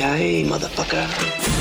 okay, motherfucker?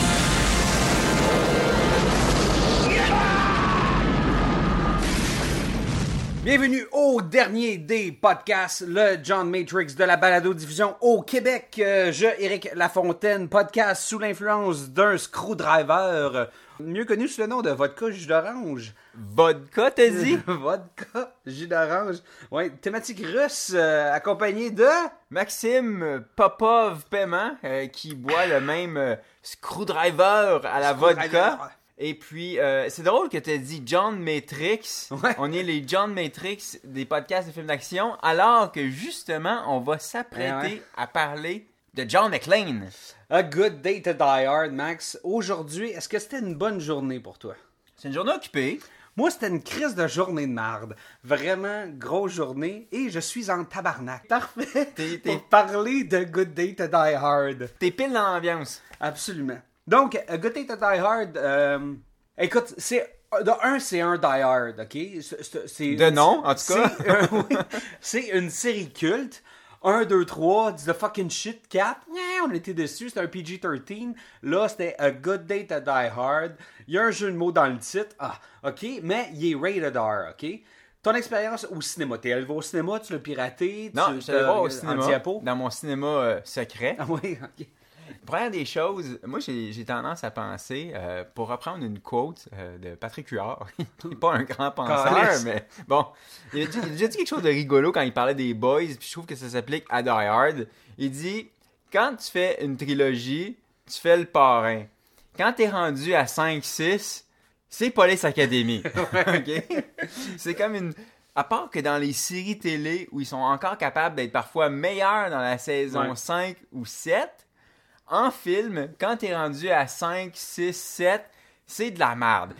Bienvenue au dernier des podcasts, le John Matrix de la balado-diffusion au Québec. Euh, je, Éric Lafontaine, podcast sous l'influence d'un screwdriver, mieux connu sous le nom de vodka jus d'orange. Vodka, t'as dit? vodka jus d'orange. Ouais, thématique russe, euh, accompagnée de... Maxime Popov Paiement, euh, qui boit le même euh, screwdriver à la vodka. Et puis, euh, c'est drôle que tu dit John Matrix. Ouais. On est les John Matrix des podcasts de films d'action, alors que justement, on va s'apprêter Eh ouais. à parler de John McClane. A Good Day to Die Hard, Max. Aujourd'hui, est-ce que c'était une bonne journée pour toi? C'est une journée occupée. Moi, c'était une crise de journée de marde. Vraiment, grosse journée. Et je suis en tabarnak. Parfait. T'es- t'es- Pour parler de Good Day to Die Hard. T'es pile dans l'ambiance. Absolument. Donc, A Good Day to Die Hard, euh, écoute, c'est. De un, c'est un Die Hard, ok? C'est- De nom, en tout cas. c'est- euh, oui, C'est une série culte. 1, 2, 3, the fucking shit, 4. on était dessus, c'était un PG-13. Là, c'était A Good Day to Die Hard. Il y a un jeu de mots dans le titre. Ah, ok, mais il est rated R, ok? Ton expérience au cinéma, t'es allé au cinéma, tu l'as piraté? Non, tu, je voir au cinéma, diapo? dans mon cinéma euh, secret. Ah oui, ok. Première des choses, moi j'ai tendance à penser, euh, pour reprendre une quote euh, de Patrick Huard, il n'est pas un grand penseur, mais bon, il a, dit, il a déjà dit quelque chose de rigolo quand il parlait des boys, puis je trouve que ça s'applique à Die Hard. Il dit Quand tu fais une trilogie, tu fais le parrain. Quand t'es rendu à 5-6, c'est Police Academy. C'est comme une. À part que dans les séries télé où ils sont encore capables d'être parfois meilleurs dans la saison Ouais. 5 ou 7, en film, quand t'es rendu à 5, 6, 7, c'est de la merde.